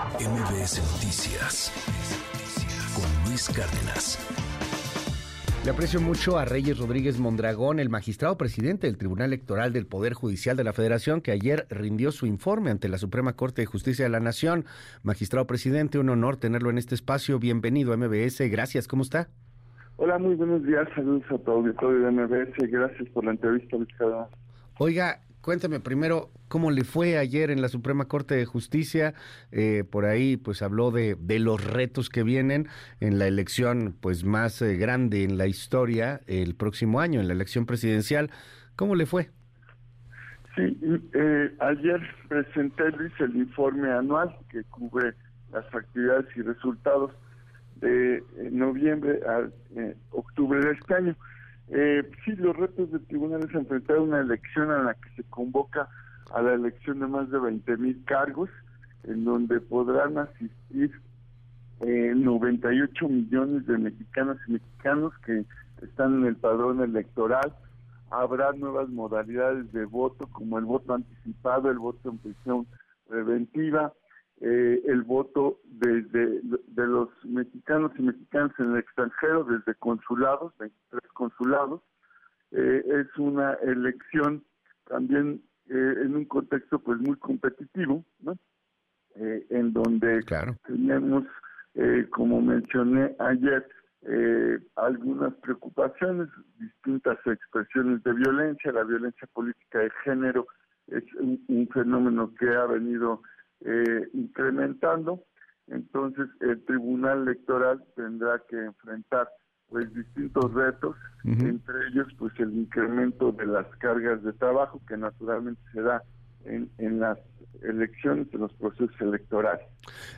MBS Noticias con Luis Cárdenas. Le aprecio mucho a Reyes Rodríguez Mondragón, el magistrado presidente del Tribunal Electoral del Poder Judicial de la Federación, que ayer rindió su informe ante la Suprema Corte de Justicia de la Nación. Magistrado presidente, un honor tenerlo en este espacio. Bienvenido a MBS. Gracias. ¿Cómo está? Hola, muy buenos días. Saludos a todo auditorio de MBS. Gracias por la entrevista, Luis Oiga, Cuéntame primero cómo le fue ayer en la Suprema Corte de Justicia. Eh, por ahí, pues habló de, de, los retos que vienen en la elección, pues más eh, grande en la historia el próximo año, en la elección presidencial. ¿Cómo le fue? Sí, eh, ayer presenté el informe anual que cubre las actividades y resultados de noviembre a octubre de este año. Eh, sí, los retos del tribunal es enfrentar una elección en la que se convoca a la elección de más de 20 mil cargos, en donde podrán asistir eh, 98 millones de mexicanos y mexicanos que están en el padrón electoral. Habrá nuevas modalidades de voto, como el voto anticipado, el voto en prisión preventiva, eh, el voto desde de los mexicanos y mexicanas en el extranjero, desde consulados, 23 consulados. Eh, es una elección también eh, en un contexto pues muy competitivo, ¿no? en donde tenemos, como mencioné ayer, algunas preocupaciones, distintas expresiones de violencia. La violencia política de género es un fenómeno que ha venido eh, incrementando, entonces el Tribunal Electoral tendrá que enfrentar pues distintos retos, entre ellos pues el incremento de las cargas de trabajo que naturalmente se da en, en las elecciones, en los procesos electorales.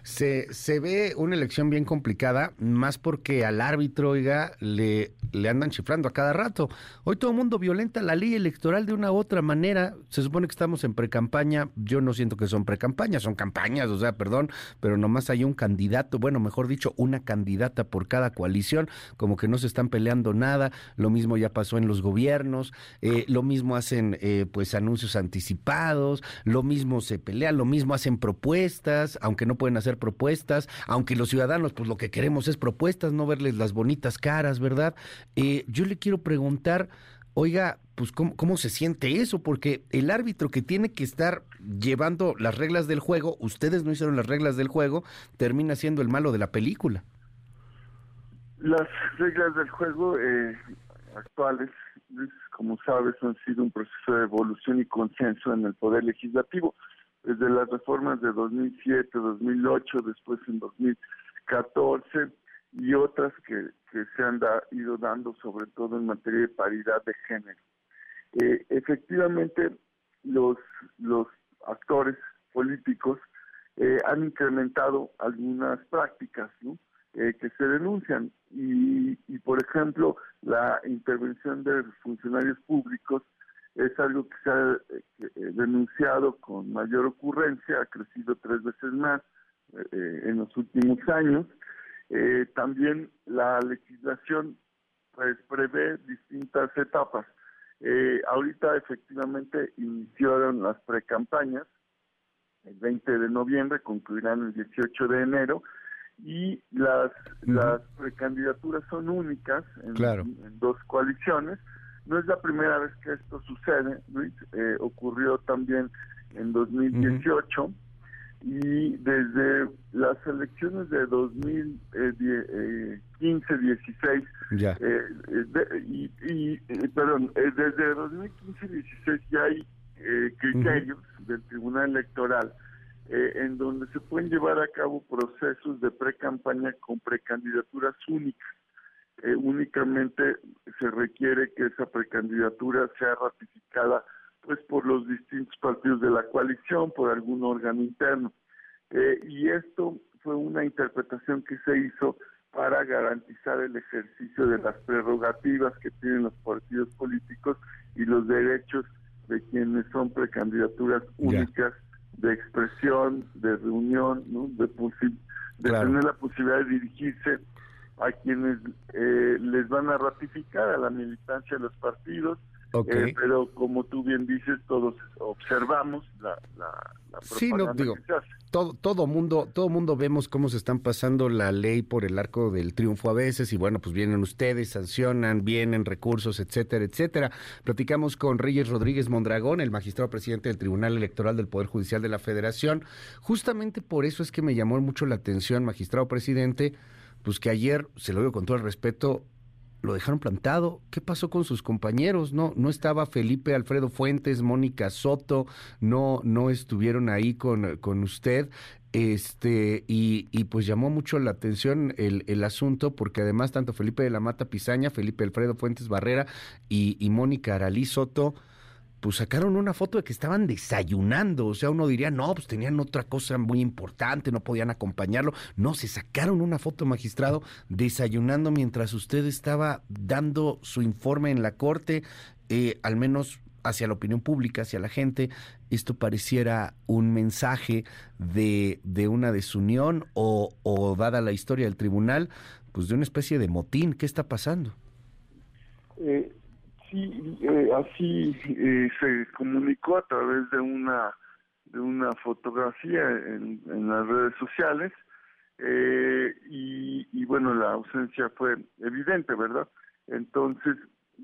Se, se ve una elección bien complicada, más porque al árbitro, oiga, le, le andan chiflando a cada rato. Hoy todo el mundo violenta la ley electoral de una u otra manera. Se supone que estamos en precampaña. Yo no siento que son precampañas, son campañas, o sea, perdón, pero nomás hay un candidato, bueno, mejor dicho, una candidata por cada coalición, como que no se están peleando nada. Lo mismo ya pasó en los gobiernos, eh, lo mismo hacen, eh, pues, anuncios anticipados, lo mismo se pelean, lo mismo hacen propuestas, aunque no pueden hacer propuestas, aunque los ciudadanos, pues lo que queremos es propuestas, no verles las bonitas caras, ¿verdad? Eh, yo le quiero preguntar, oiga, pues ¿cómo, ¿cómo se siente eso? Porque el árbitro que tiene que estar llevando las reglas del juego, ustedes no hicieron las reglas del juego, termina siendo el malo de la película. Las reglas del juego eh, actuales, como sabes, han sido un proceso de evolución y consenso en el Poder Legislativo desde las reformas de 2007, 2008, después en 2014 y otras que, se han ido dando sobre todo en materia de paridad de género. Eh, efectivamente, los, actores políticos eh, han incrementado algunas prácticas eh, que se denuncian y, y, por ejemplo, la intervención de funcionarios públicos es algo que se ha eh, denunciado con mayor ocurrencia, ha crecido tres veces más en los últimos años. Eh, también la legislación pues prevé distintas etapas. ahorita efectivamente iniciaron las precampañas, el 20 de noviembre, concluirán el 18 de enero, y las, las precandidaturas son únicas en dos coaliciones, no es la primera vez que esto sucede, Luis, eh, ocurrió también en 2018 y desde las elecciones de 2015, 16, eh, eh, y, y perdón, desde 2015, 16 ya hay criterios del Tribunal Electoral en donde se pueden llevar a cabo procesos de pre-campaña con precandidaturas únicas. Eh, únicamente se requiere que esa precandidatura sea ratificada pues por los distintos partidos de la coalición, por algún órgano interno. Eh, y esto fue una interpretación que se hizo para garantizar el ejercicio de las prerrogativas que tienen los partidos políticos y los derechos de quienes son precandidaturas únicas de expresión, de reunión, de, de tener la posibilidad de dirigirse a quienes eh, les van a ratificar a la militancia de los partidos, eh, pero como tú bien dices, todos observamos la, la, sí, no, digo, todo, todo mundo, todo mundo vemos cómo se están pasando la ley por el arco del triunfo a veces y bueno, pues vienen ustedes, sancionan, vienen recursos, etcétera, etcétera. Platicamos con Reyes Rodríguez Mondragón, el magistrado presidente del Tribunal Electoral del Poder Judicial de la Federación. Justamente por eso es que me llamó mucho la atención, magistrado presidente, pues que ayer, se lo digo con todo el respeto, lo dejaron plantado. ¿Qué pasó con sus compañeros? No, no estaba Felipe Alfredo Fuentes, Mónica Soto, no, no estuvieron ahí con, con usted. Este, y, y, pues llamó mucho la atención el, el, asunto, porque además tanto Felipe de la Mata Pizaña, Felipe Alfredo Fuentes Barrera y, y Mónica Aralí Soto pues sacaron una foto de que estaban desayunando. O sea, uno diría, no, pues tenían otra cosa muy importante, no podían acompañarlo. No, se sacaron una foto, magistrado, desayunando mientras usted estaba dando su informe en la corte, eh, al menos hacia la opinión pública, hacia la gente, esto pareciera un mensaje de, de una desunión o, o, dada la historia del tribunal, pues de una especie de motín. ¿Qué está pasando? Eh, Sí, eh, así eh, se comunicó a través de una de una fotografía en, en las redes sociales eh, y, y, bueno la ausencia fue evidente, ¿verdad? Entonces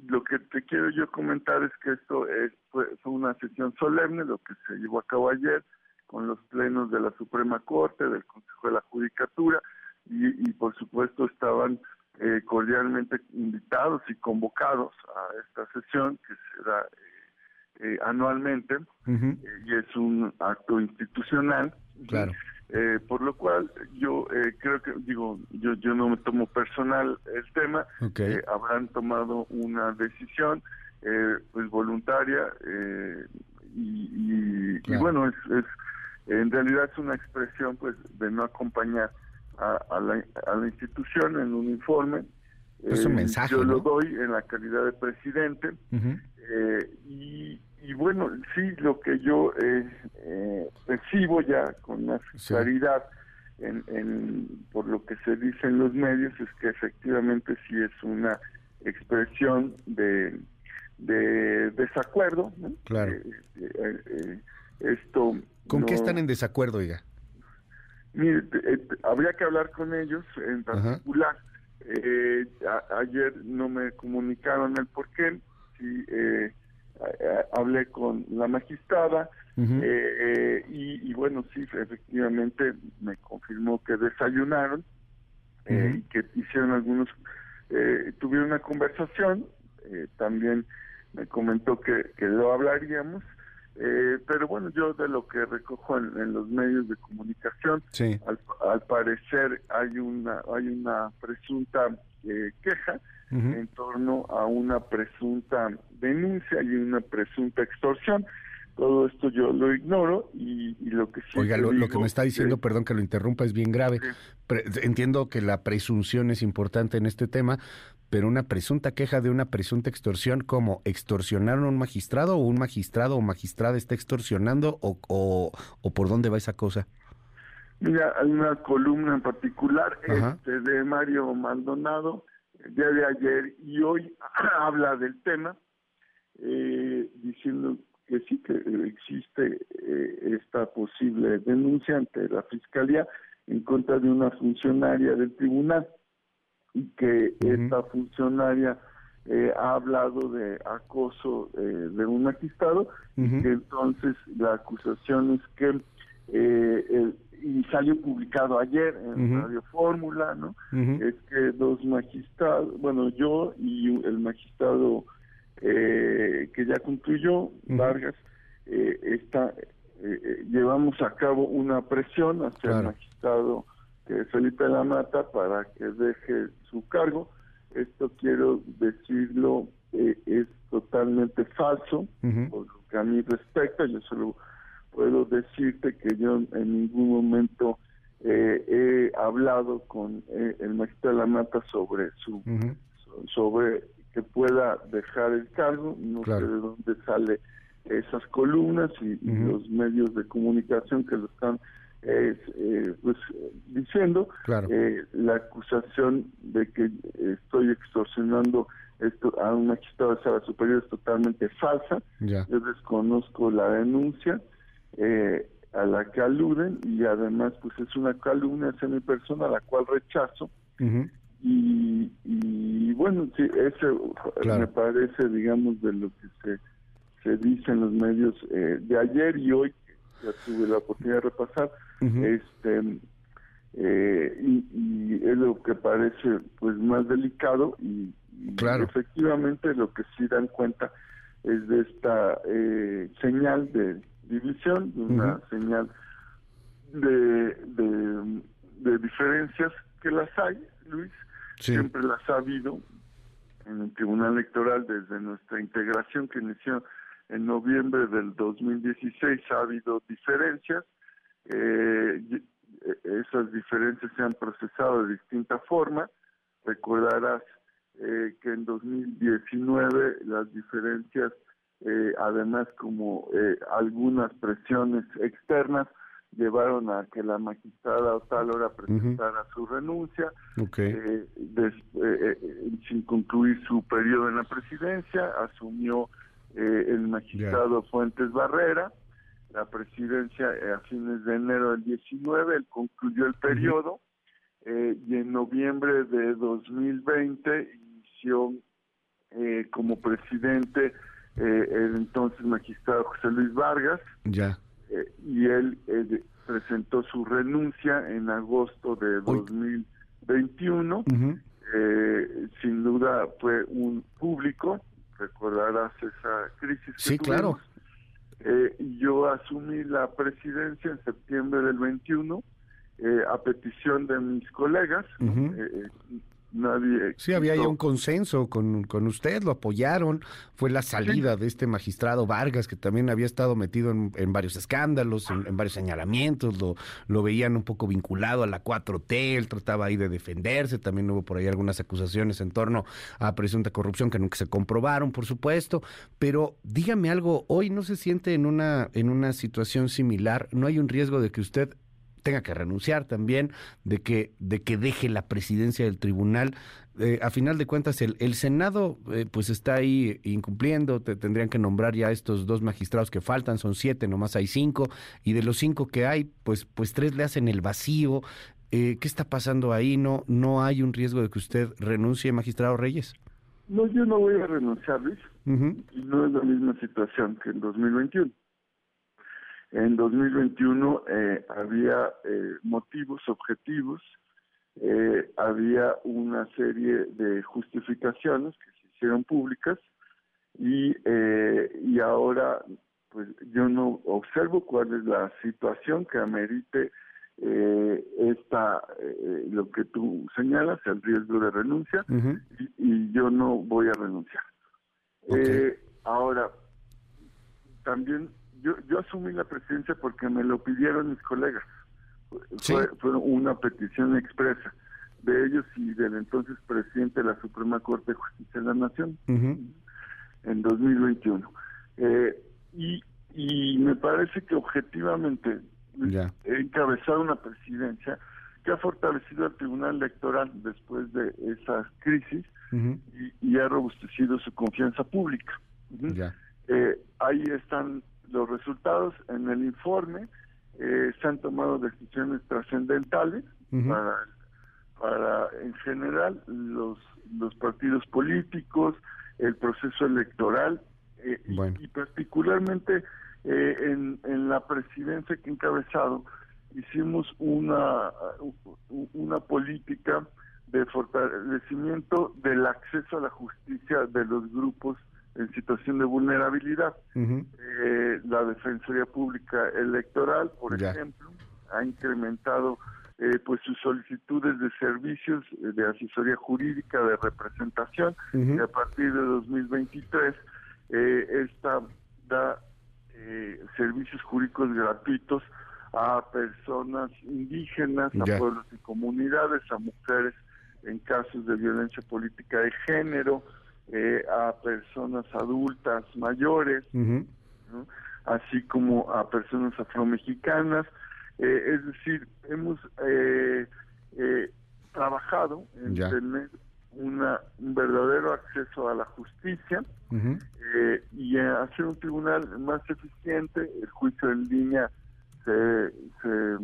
lo que te quiero yo comentar es que esto es, fue, fue una sesión solemne, lo que se llevó a cabo ayer con los plenos de la Suprema Corte, del Consejo de la Judicatura y, y por supuesto estaban eh, cordialmente invitados y convocados a esta sesión que se da eh, eh, anualmente y es un acto institucional. Claro. por lo cual yo creo que digo yo yo no me tomo personal el tema habrán tomado una decisión pues voluntaria y, y, bueno es, es en realidad es una expresión pues de no acompañar a, la, a la institución en un informe. Es un eh, mensaje. Yo lo doy en la calidad de presidente. eh, y, y, bueno, sí, lo que yo eh, eh, percibo ya con más claridad en, en, por lo que se dice en los medios es que efectivamente sí es una expresión de, de desacuerdo. ¿no? Claro. esto. ¿Con qué están en desacuerdo, oiga? Mire, eh, habría que hablar con ellos en particular. Eh, ayer no me comunicaron el por qué. Sí, eh, hablé con la magistrada y, bueno, sí, efectivamente me confirmó que desayunaron y que hicieron algunos, tuvieron una conversación. también me comentó que, que lo hablaríamos eh, pero bueno, yo de lo que recojo en, los medios de comunicación, al, parecer hay una hay una presunta eh, queja en torno a una presunta denuncia y una presunta extorsión. Todo esto yo lo ignoro y, lo que sí Oiga, lo, que me está diciendo, perdón que lo interrumpa, es bien grave. entiendo que la presunción es importante en este tema, pero una presunta queja de una presunta extorsión, como extorsionaron a un magistrado o un magistrado o magistrada está extorsionando o, o, por dónde va esa cosa? Mira, hay una columna en particular este, de Mario Maldonado, el día de ayer y hoy habla del tema, eh, diciendo que sí que existe eh, esta posible denuncia ante la Fiscalía en contra de una funcionaria del tribunal y que esta funcionaria eh, ha hablado de acoso eh, de un magistrado y que entonces la acusación es que eh, y salió publicado ayer en Radio Fórmula, ¿no? Es que dos magistrados, bueno, yo y el magistrado que ya concluyó, Vargas, está, llevamos a cabo una presión hacia el magistrado que Felipe la Mata para que deje su cargo. Esto quiero decirlo, eh, es totalmente falso, por lo que a mí respecta. Yo solo puedo decirte que yo en ningún momento eh, he hablado con eh, el magistrado de la Mata sobre su sobre que pueda dejar el cargo. No sé de dónde sale esas columnas y, los medios de comunicación que lo están es eh, pues diciendo eh, la acusación de que estoy extorsionando esto a un magistrado de sala superior es totalmente falsa. Yo desconozco la denuncia eh, a la que aluden y además pues es una calumnia hacia mi persona la cual rechazo. Y, y bueno sí eso me parece digamos de lo que se se dice en los medios eh, de ayer y hoy ya tuve la oportunidad de repasar este eh, y, es lo que parece pues más delicado y, efectivamente lo que sí dan cuenta es de esta eh, señal de división, una señal de, de, diferencias que las hay, Luis, siempre las ha habido en el Tribunal Electoral desde nuestra integración que inició en noviembre del 2016 ha habido diferencias. Eh, esas diferencias se han procesado de distinta forma. Recordarás eh, que en 2019 las diferencias, eh, además como eh, algunas presiones externas, llevaron a que la magistrada Otálora presentara su renuncia sin concluir su periodo en la presidencia, asumió el magistrado Fuentes Barrera, la presidencia a fines de enero del 19, él concluyó el periodo y en noviembre de 2020 eh, como presidente eh, el entonces magistrado José Luis Vargas. Ya. Eh, y él presentó su renuncia en agosto de 2021. sin duda fue un público, recordarás esa crisis. sí, claro. Yo asumí la presidencia en septiembre del 21 a petición de mis colegas nadie... Sí, había ya un consenso con, con usted, lo apoyaron, fue la salida de este magistrado Vargas, que también había estado metido en, varios escándalos, en, varios señalamientos, lo, lo veían un poco vinculado a la 4T, él trataba ahí de defenderse, también hubo por ahí algunas acusaciones en torno a presunta corrupción que nunca se comprobaron, por supuesto, pero dígame algo, hoy no se siente en una, en una situación similar, no hay un riesgo de que usted tenga que renunciar también, de que, de que deje la presidencia del tribunal. Eh, a final de cuentas, el, el Senado eh, pues está ahí incumpliendo, te, tendrían que nombrar ya estos dos magistrados que faltan, son siete, nomás hay cinco, y de los cinco que hay, pues, pues tres le hacen el vacío. Eh, ¿Qué está pasando ahí? ¿No, ¿No hay un riesgo de que usted renuncie, magistrado Reyes? No, yo no voy a renunciar, Luis. y no es la misma situación que en 2021. En 2021 eh, había eh, motivos objetivos, eh, había una serie de justificaciones que se hicieron públicas y, y ahora pues yo no observo cuál es la situación que amerite esta lo que tú señalas el riesgo de renuncia y, yo no voy a renunciar. Ahora también yo, yo asumí la presidencia porque me lo pidieron mis colegas. Fue, una petición expresa de ellos y del entonces presidente de la Suprema Corte de Justicia de la Nación en 2021. Eh, y, y me parece que objetivamente he encabezado una presidencia que ha fortalecido al Tribunal Electoral después de esa crisis y, ha robustecido su confianza pública. Eh, ahí están los resultados en el informe eh, se han tomado decisiones trascendentales para, para en general los los partidos políticos el proceso electoral eh, y, particularmente eh, en, en la presidencia que he encabezado hicimos una una política de fortalecimiento del acceso a la justicia de los grupos en situación de vulnerabilidad. Eh, la Defensoría Pública Electoral, por ejemplo, ha incrementado eh, pues sus solicitudes de servicios eh, de asesoría jurídica, de representación, y a partir de 2023 esta da servicios jurídicos gratuitos a personas indígenas, a pueblos y comunidades, a mujeres en casos de violencia política de género, eh, a personas adultas mayores, así como a personas afromexicanas. Eh, es decir, hemos eh, trabajado en tener una, un verdadero acceso a la justicia y hacer un tribunal más eficiente. El juicio en línea se, se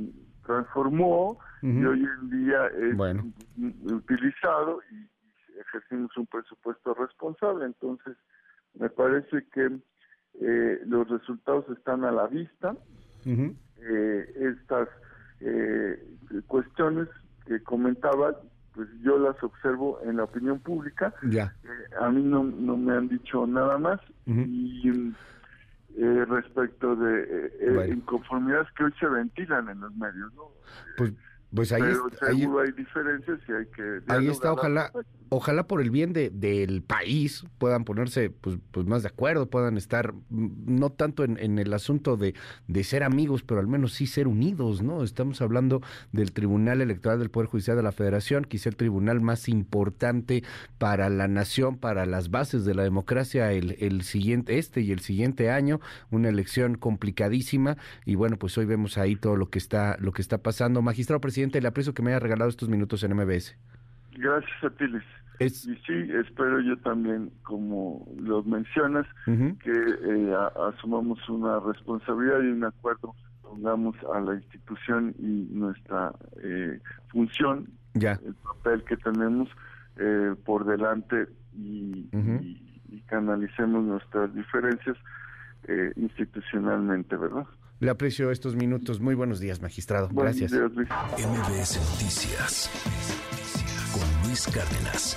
transformó y hoy en día es utilizado y, ejercimos un presupuesto responsable. Entonces, me parece que eh, los resultados están a la vista. eh, estas eh, cuestiones que comentaba, pues yo las observo en la opinión pública. Ya. Eh, a mí no, no me han dicho nada más. Y eh, respecto de inconformidades que hoy se ventilan en los medios, ¿no? Pues pues ahí, Pero seguro hay diferencias y hay que... Ahí está, ojalá, ojalá por el bien de, del país puedan ponerse pues, pues más de acuerdo, puedan estar mm, no tanto en, en, el asunto de, de ser amigos, pero al menos sí ser unidos, ¿no? Estamos hablando del Tribunal Electoral del Poder Judicial de la Federación, quizá el tribunal más importante para la nación, para las bases de la democracia el, el siguiente, este y el siguiente año, una elección complicadísima, y bueno, pues hoy vemos ahí todo lo que está, lo que está pasando. Magistrado presidente le aprecio que me haya regalado estos minutos en MBS. Gracias a ti, Luis. Y sí, espero yo también, como lo mencionas, que eh, asumamos una responsabilidad y un acuerdo, pongamos a la institución y nuestra eh, función, ya. el papel que tenemos eh, por delante y, y, y, canalicemos nuestras diferencias institucionalmente, ¿verdad? Le aprecio estos minutos. Muy buenos días, magistrado. Gracias. MBS Noticias con Luis Cárdenas.